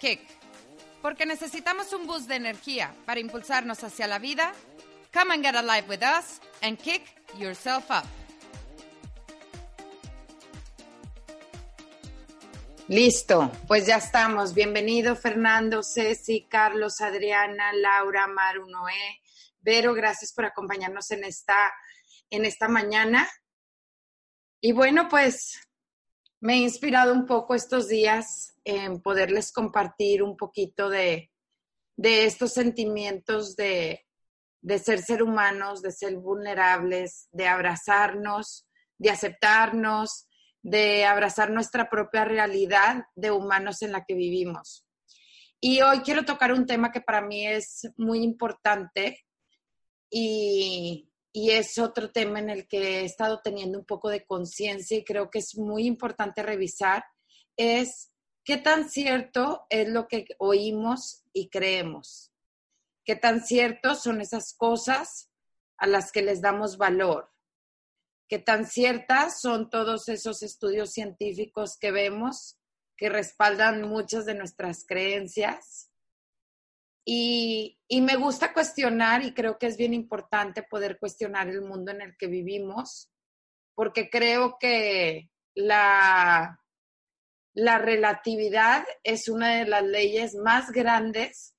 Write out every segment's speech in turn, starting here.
Kick. Porque necesitamos un boost de energía para impulsarnos hacia la vida. Come and get alive with us and kick yourself up. Listo, pues ya estamos. Bienvenido Fernando, Ceci, Carlos, Adriana, Laura, Maru, Noé, Vero, gracias por acompañarnos en esta, en esta mañana. Y bueno, pues me he inspirado un poco estos días en poderles compartir un poquito de, de estos sentimientos de, de ser ser humanos, de ser vulnerables, de abrazarnos, de aceptarnos, de abrazar nuestra propia realidad de humanos en la que vivimos. Y hoy quiero tocar un tema que para mí es muy importante y, y es otro tema en el que he estado teniendo un poco de conciencia y creo que es muy importante revisar, es qué tan cierto es lo que oímos y creemos, qué tan ciertos son esas cosas a las que les damos valor, qué tan ciertas son todos esos estudios científicos que vemos que respaldan muchas de nuestras creencias y, me gusta cuestionar y creo que es bien importante poder cuestionar el mundo en el que vivimos, porque creo que la, la relatividad es una de las leyes más grandes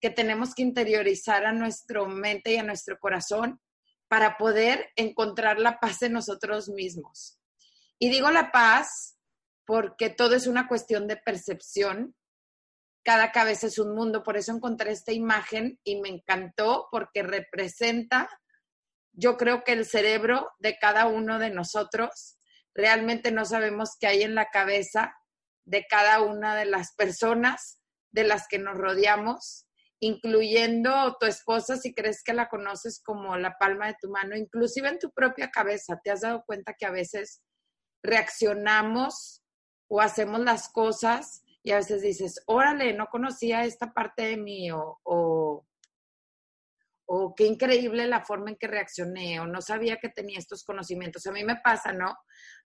que tenemos que interiorizar a nuestra mente y a nuestro corazón para poder encontrar la paz en nosotros mismos. Y digo la paz porque todo es una cuestión de percepción cada cabeza es un mundo. Por eso encontré esta imagen y me encantó porque representa, yo creo que el cerebro de cada uno de nosotros. Realmente no sabemos qué hay en la cabeza de cada una de las personas de las que nos rodeamos, incluyendo tu esposa si crees que la conoces como la palma de tu mano, inclusive en tu propia cabeza. ¿Te has dado cuenta que a veces reaccionamos o hacemos las cosas y a veces dices, órale, no conocía esta parte de mí o, o, qué increíble la forma en que reaccioné o no sabía que tenía estos conocimientos. A mí me pasa, ¿no?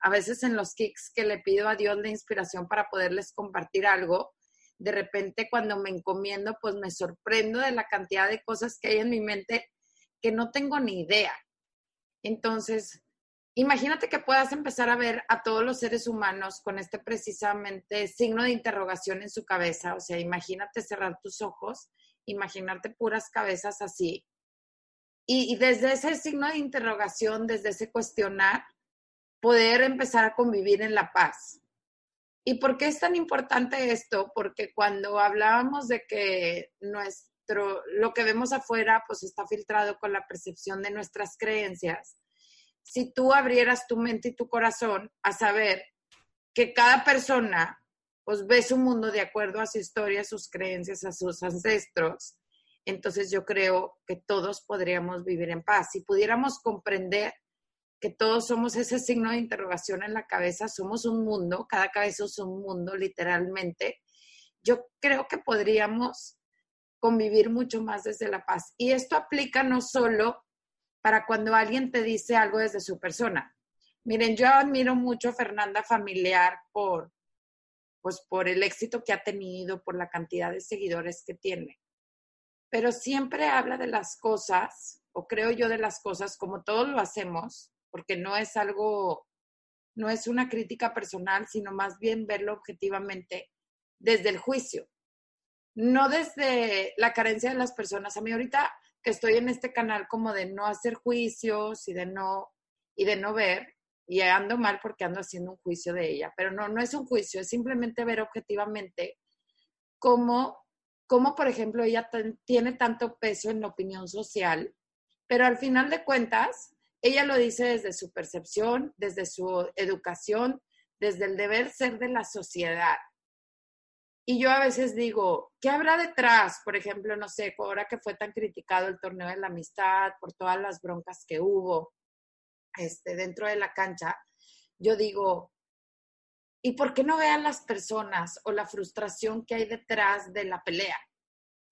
A veces en los kicks que le pido a Dios la inspiración para poderles compartir algo, de repente cuando me encomiendo, pues me sorprendo de la cantidad de cosas que hay en mi mente que no tengo ni idea. Entonces, Imagínate que puedas empezar a ver a todos los seres humanos con este precisamente signo de interrogación en su cabeza. O sea, imagínate cerrar tus ojos, imaginarte puras cabezas así. Y, desde ese signo de interrogación, desde ese cuestionar, poder empezar a convivir en la paz. ¿Y por qué es tan importante esto? Porque cuando hablábamos de que nuestro, lo que vemos afuera, pues está filtrado con la percepción de nuestras creencias si tú abrieras tu mente y tu corazón a saber que cada persona pues ve su mundo de acuerdo a su historia, sus creencias, a sus ancestros, entonces yo creo que todos podríamos vivir en paz. Si pudiéramos comprender que todos somos ese signo de interrogación en la cabeza, somos un mundo, cada cabeza es un mundo literalmente, yo creo que podríamos convivir mucho más desde la paz. Y esto aplica no solo para cuando alguien te dice algo desde su persona. Miren, yo admiro mucho a Fernanda Familiar por, pues, por el éxito que ha tenido, por la cantidad de seguidores que tiene. Pero siempre habla de las cosas, o creo yo de las cosas, como todos lo hacemos, porque no es algo, no es una crítica personal, sino más bien verlo objetivamente desde el juicio, no desde la carencia de las personas. A mí ahorita que estoy en este canal como de no hacer juicios y de no, y de no ver, y ando mal porque ando haciendo un juicio de ella, pero no, no es un juicio, es simplemente ver objetivamente cómo, cómo por ejemplo, ella tiene tanto peso en la opinión social pero al final de cuentas, ella lo dice desde su percepción, desde su educación, desde el deber ser de la sociedad. Y yo a veces digo, ¿qué habrá detrás? Por ejemplo, no sé, ahora que fue tan criticado el torneo de la amistad por todas las broncas que hubo este, dentro de la cancha, yo digo, ¿y por qué no vean las personas o la frustración que hay detrás de la pelea?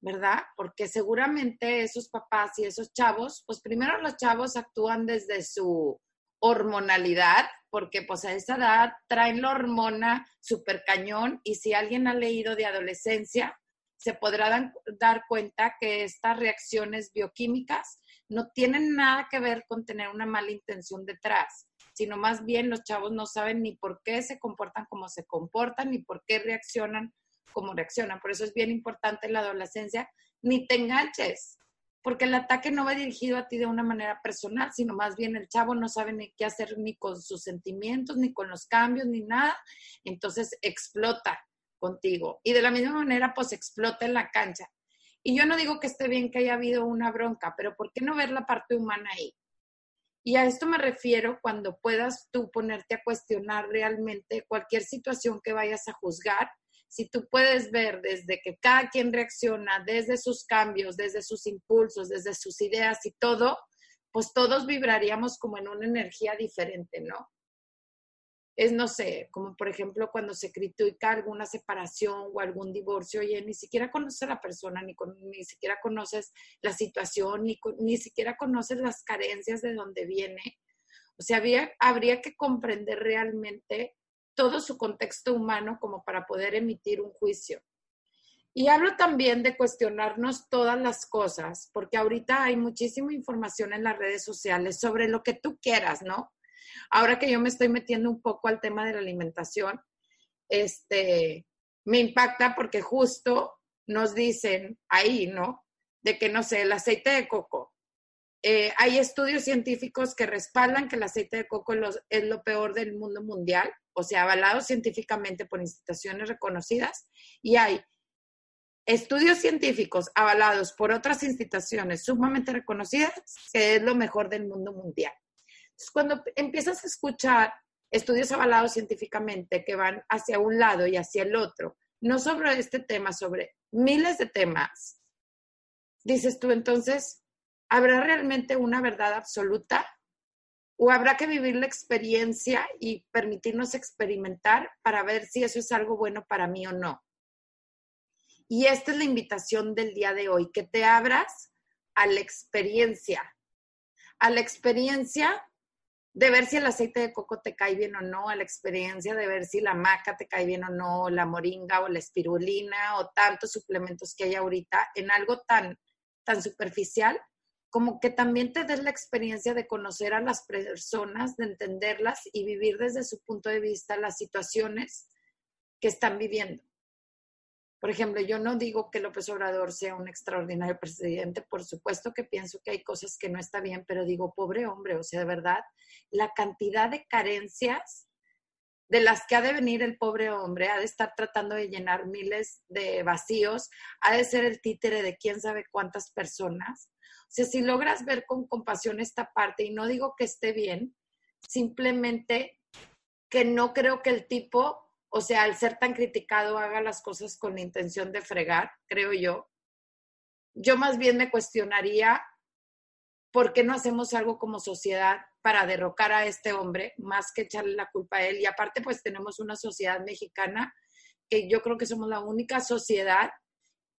¿Verdad? Porque seguramente esos papás y esos chavos, pues primero los chavos actúan desde su hormonalidad, porque pues a esa edad traen la hormona súper cañón y si alguien ha leído de adolescencia, se podrá dar cuenta que estas reacciones bioquímicas no tienen nada que ver con tener una mala intención detrás, sino más bien los chavos no saben ni por qué se comportan como se comportan, ni por qué reaccionan como reaccionan. Por eso es bien importante la adolescencia, ni te enganches, porque el ataque no va dirigido a ti de una manera personal, sino más bien el chavo no sabe ni qué hacer ni con sus sentimientos, ni con los cambios, ni nada. Entonces explota contigo. Y de la misma manera, pues explota en la cancha. Y yo no digo que esté bien que haya habido una bronca, pero ¿por qué no ver la parte humana ahí? Y a esto me refiero cuando puedas tú ponerte a cuestionar realmente cualquier situación que vayas a juzgar, si tú puedes ver desde que cada quien reacciona, desde sus cambios, desde sus impulsos, desde sus ideas y todo, pues todos vibraríamos como en una energía diferente, ¿no? Es, no sé, como por ejemplo cuando se critica alguna separación o algún divorcio, oye, ni siquiera conoces a la persona, ni, ni siquiera conoces la situación, ni, ni siquiera conoces las carencias de donde viene. O sea, había, habría que comprender realmente todo su contexto humano como para poder emitir un juicio. Y hablo también de cuestionarnos todas las cosas, porque ahorita hay muchísima información en las redes sociales sobre lo que tú quieras, ¿no? Ahora que yo me estoy metiendo un poco al tema de la alimentación, este, me impacta porque justo nos dicen ahí, ¿no? De que, no sé, el aceite de coco. Eh, hay estudios científicos que respaldan que el aceite de coco es lo peor del mundo mundial o sea, avalados científicamente por instituciones reconocidas, y hay estudios científicos avalados por otras instituciones sumamente reconocidas, que es lo mejor del mundo mundial. Entonces, cuando empiezas a escuchar estudios avalados científicamente que van hacia un lado y hacia el otro, no sobre este tema, sobre miles de temas, dices tú entonces, ¿habrá realmente una verdad absoluta? o habrá que vivir la experiencia y permitirnos experimentar para ver si eso es algo bueno para mí o no. Y esta es la invitación del día de hoy, que te abras a la experiencia, a la experiencia de ver si el aceite de coco te cae bien o no, a la experiencia de ver si la maca te cae bien o no, la moringa o la espirulina o tantos suplementos que hay ahorita en algo tan, tan superficial como que también te des la experiencia de conocer a las personas, de entenderlas y vivir desde su punto de vista las situaciones que están viviendo. Por ejemplo, yo no digo que López Obrador sea un extraordinario presidente, por supuesto que pienso que hay cosas que no está bien, pero digo, pobre hombre, o sea, de verdad, la cantidad de carencias de las que ha de venir el pobre hombre, ha de estar tratando de llenar miles de vacíos, ha de ser el títere de quién sabe cuántas personas. O sea, si logras ver con compasión esta parte, y no digo que esté bien, simplemente que no creo que el tipo, o sea, al ser tan criticado, haga las cosas con la intención de fregar, creo yo. Yo más bien me cuestionaría por qué no hacemos algo como sociedad para derrocar a este hombre, más que echarle la culpa a él. Y aparte, pues tenemos una sociedad mexicana que yo creo que somos la única sociedad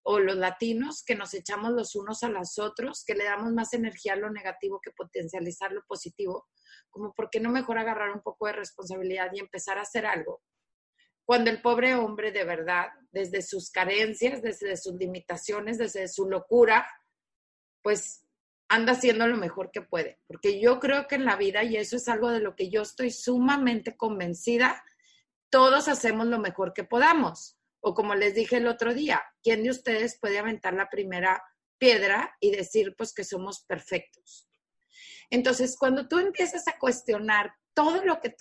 o los latinos que nos echamos los unos a los otros, que le damos más energía a lo negativo que potencializar lo positivo, como por qué no mejor agarrar un poco de responsabilidad y empezar a hacer algo. Cuando el pobre hombre de verdad, desde sus carencias, desde sus limitaciones, desde su locura, pues anda haciendo lo mejor que puede. Porque yo creo que en la vida, y eso es algo de lo que yo estoy sumamente convencida, todos hacemos lo mejor que podamos o como les dije el otro día, ¿quién de ustedes puede aventar la primera piedra y decir pues que somos perfectos? Entonces, cuando tú empiezas a cuestionar todo lo que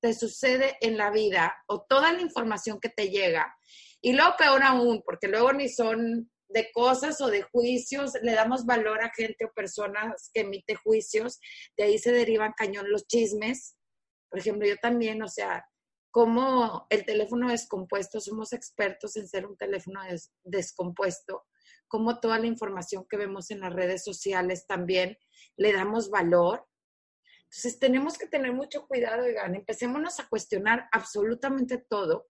te sucede en la vida o toda la información que te llega, y luego peor aún, porque luego ni son de cosas o de juicios, le damos valor a gente o personas que emite juicios, de ahí se derivan cañón los chismes. Por ejemplo, yo también, o sea, como el teléfono descompuesto, somos expertos en ser un teléfono descompuesto, como toda la información que vemos en las redes sociales también le damos valor. Entonces tenemos que tener mucho cuidado, oigan, empecémonos a cuestionar absolutamente todo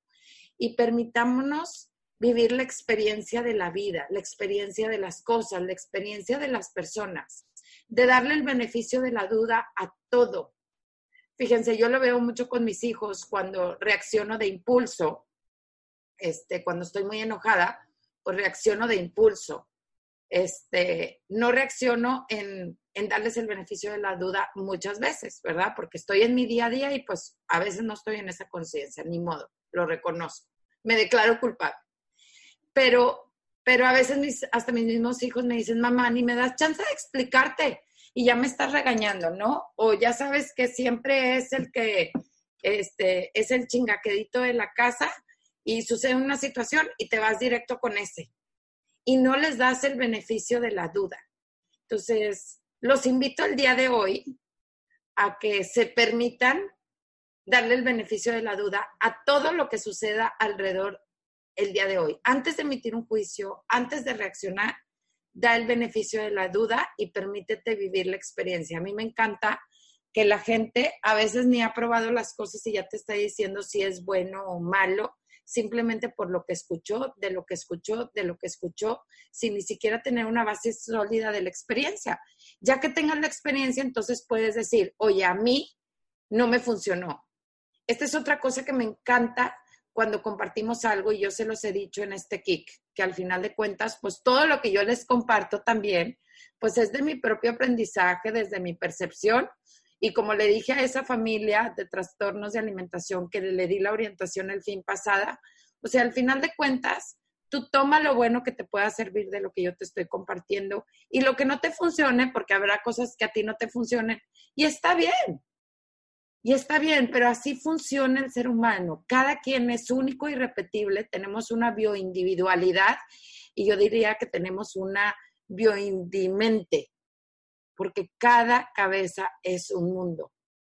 y permitámonos vivir la experiencia de la vida, la experiencia de las cosas, la experiencia de las personas, de darle el beneficio de la duda a todo. Fíjense, yo lo veo mucho con mis hijos cuando reacciono de impulso, este, cuando estoy muy enojada, pues reacciono de impulso. Este, no reacciono en, darles el beneficio de la duda muchas veces, ¿verdad? Porque estoy en mi día a día y pues a veces no estoy en esa conciencia, ni modo, lo reconozco. Me declaro culpable pero, pero a veces hasta mis mismos hijos me dicen, mamá, ni me das chance de explicarte y ya me estás regañando, ¿no? O ya sabes que siempre es el que, este, es el chingaquedito de la casa y sucede una situación y te vas directo con ese. Y no les das el beneficio de la duda. Entonces, los invito el día de hoy a que se permitan darle el beneficio de la duda a todo lo que suceda alrededor el día de hoy. Antes de emitir un juicio, antes de reaccionar, da el beneficio de la duda y permítete vivir la experiencia. A mí me encanta que la gente a veces ni ha probado las cosas y ya te está diciendo si es bueno o malo, simplemente por lo que escuchó, de lo que escuchó, de lo que escuchó, sin ni siquiera tener una base sólida de la experiencia. Ya que tengas la experiencia, entonces puedes decir, oye, a mí no me funcionó. Esta es otra cosa que me encanta cuando compartimos algo, y yo se los he dicho en este kick, que al final de cuentas, pues todo lo que yo les comparto también, pues es de mi propio aprendizaje, desde mi percepción. Y como le dije a esa familia de trastornos de alimentación que le di la orientación el fin pasada, o sea, al final de cuentas, tú toma lo bueno que te pueda servir de lo que yo te estoy compartiendo y lo que no te funcione, porque habrá cosas que a ti no te funcionen, y está bien, y está bien, pero así funciona el ser humano. Cada quien es único y repetible. Tenemos una bioindividualidad y yo diría que tenemos una bioindimente, porque cada cabeza es un mundo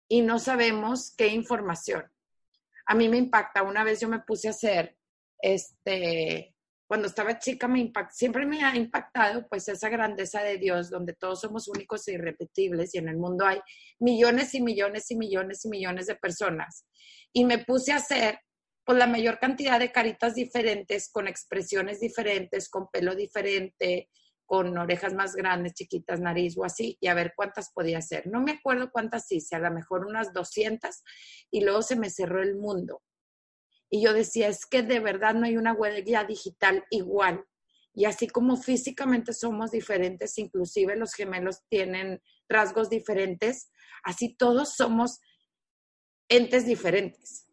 y no sabemos qué información. A mí me impacta. Una vez yo me puse a hacer este cuando estaba chica me siempre me ha impactado pues esa grandeza de Dios donde todos somos únicos e irrepetibles y en el mundo hay millones y millones y millones y millones de personas. Y me puse a hacer pues la mayor cantidad de caritas diferentes, con expresiones diferentes, con pelo diferente, con orejas más grandes, chiquitas, nariz o así, y a ver cuántas podía hacer. No me acuerdo cuántas hice, a lo mejor unas 200, y luego se me cerró el mundo. Y yo decía, es que de verdad no hay una huella digital igual. Y así como físicamente somos diferentes, inclusive los gemelos tienen rasgos diferentes, así todos somos entes diferentes.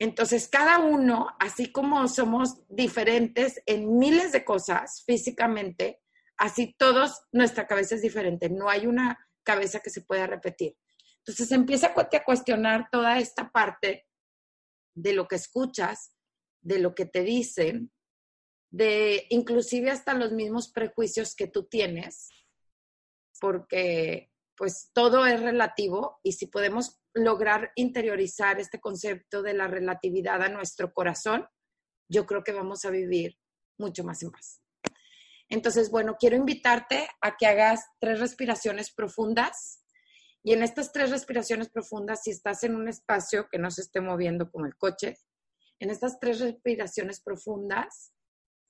Entonces, cada uno, así como somos diferentes en miles de cosas físicamente, así todos, nuestra cabeza es diferente. No hay una cabeza que se pueda repetir. Entonces, empieza a cuestionar toda esta parte de lo que escuchas, de lo que te dicen, de inclusive hasta los mismos prejuicios que tú tienes, porque pues todo es relativo y si podemos lograr interiorizar este concepto de la relatividad a nuestro corazón, yo creo que vamos a vivir mucho más en paz. Entonces, bueno, quiero invitarte a que hagas tres respiraciones profundas y en estas tres respiraciones profundas, si estás en un espacio que no se esté moviendo como el coche, en estas tres respiraciones profundas,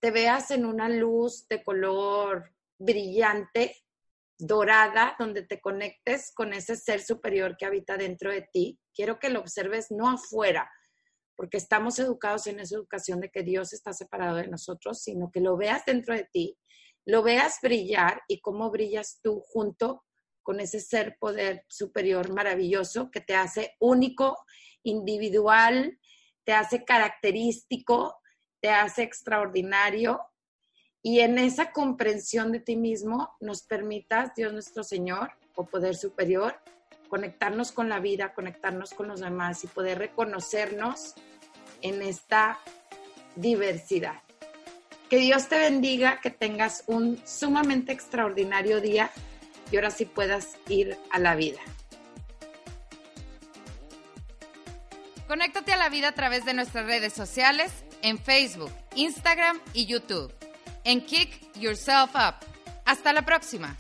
te veas en una luz de color brillante, dorada, donde te conectes con ese ser superior que habita dentro de ti. Quiero que lo observes no afuera, porque estamos educados en esa educación de que Dios está separado de nosotros, sino que lo veas dentro de ti, lo veas brillar y cómo brillas tú junto con ese ser poder superior maravilloso que te hace único, individual, te hace característico, te hace extraordinario. Y en esa comprensión de ti mismo nos permitas, Dios nuestro Señor, o poder superior, conectarnos con la vida, conectarnos con los demás y poder reconocernos en esta diversidad. Que Dios te bendiga, que tengas un sumamente extraordinario día y ahora sí puedas ir a la vida. Conéctate a la vida a través de nuestras redes sociales en Facebook, Instagram y YouTube. En Kick Yourself Up. Hasta la próxima.